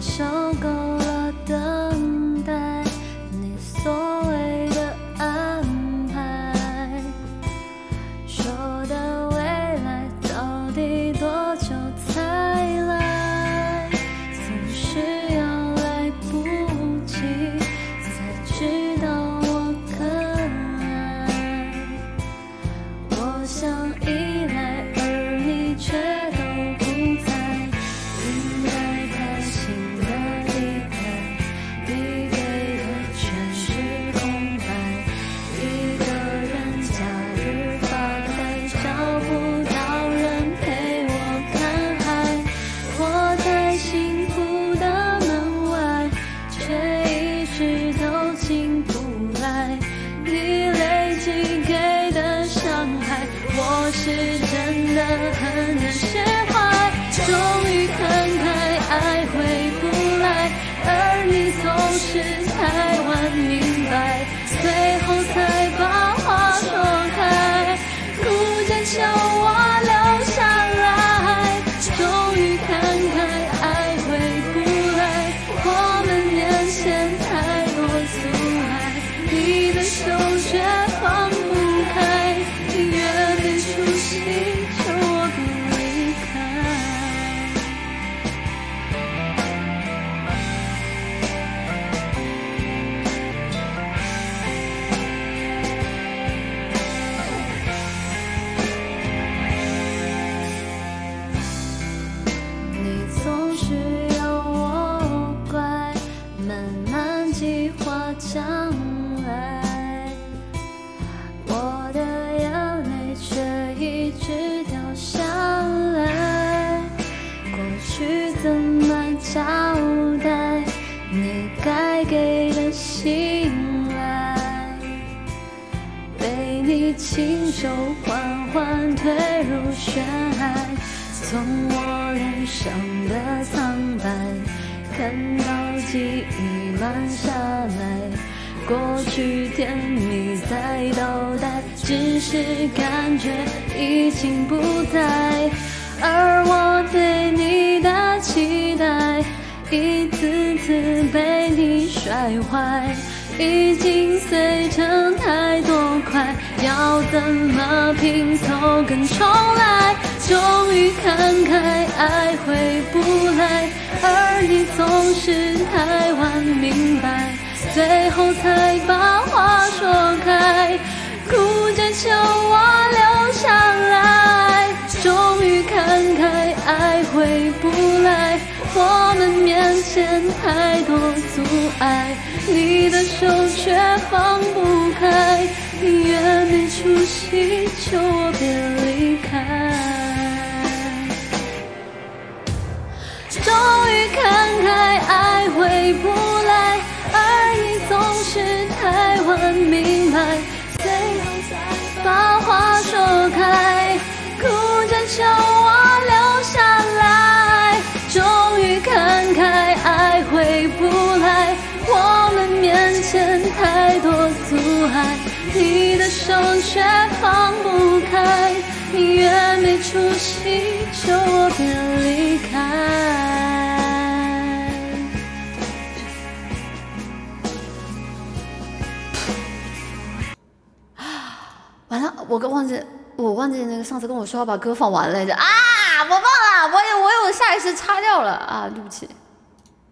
受够了等待，你所谓的安排，说的未来到底多久才来？总是要来不及才知道我可爱。我想都进不来。你累积给的伤害，我是真的很难你亲手缓缓推入血海，从我脸上的苍白看到记忆慢下来，过去甜蜜在倒带，只是感觉已经不在，而我对你的期待一次次被你摔坏。已经碎成太多块，要怎么拼凑跟重来？终于看开，爱回不来，而你总是太晚明白，最后才把话说开，哭着求我留下来。终于看开，爱回不来。我们面前太多阻碍，你的手却出息，求我别离开。终于看开，爱回不来，而你总是太晚明白，最后才把话说开，哭着求我留下来。终于看开，爱回不来，我们面前太多阻碍，你手却放不开，你越没出息，求我别离开。完了，我跟忘记，我忘记那个上次跟我说要把歌放完来着啊！我忘了，我有我有下意识擦掉了啊，对不起。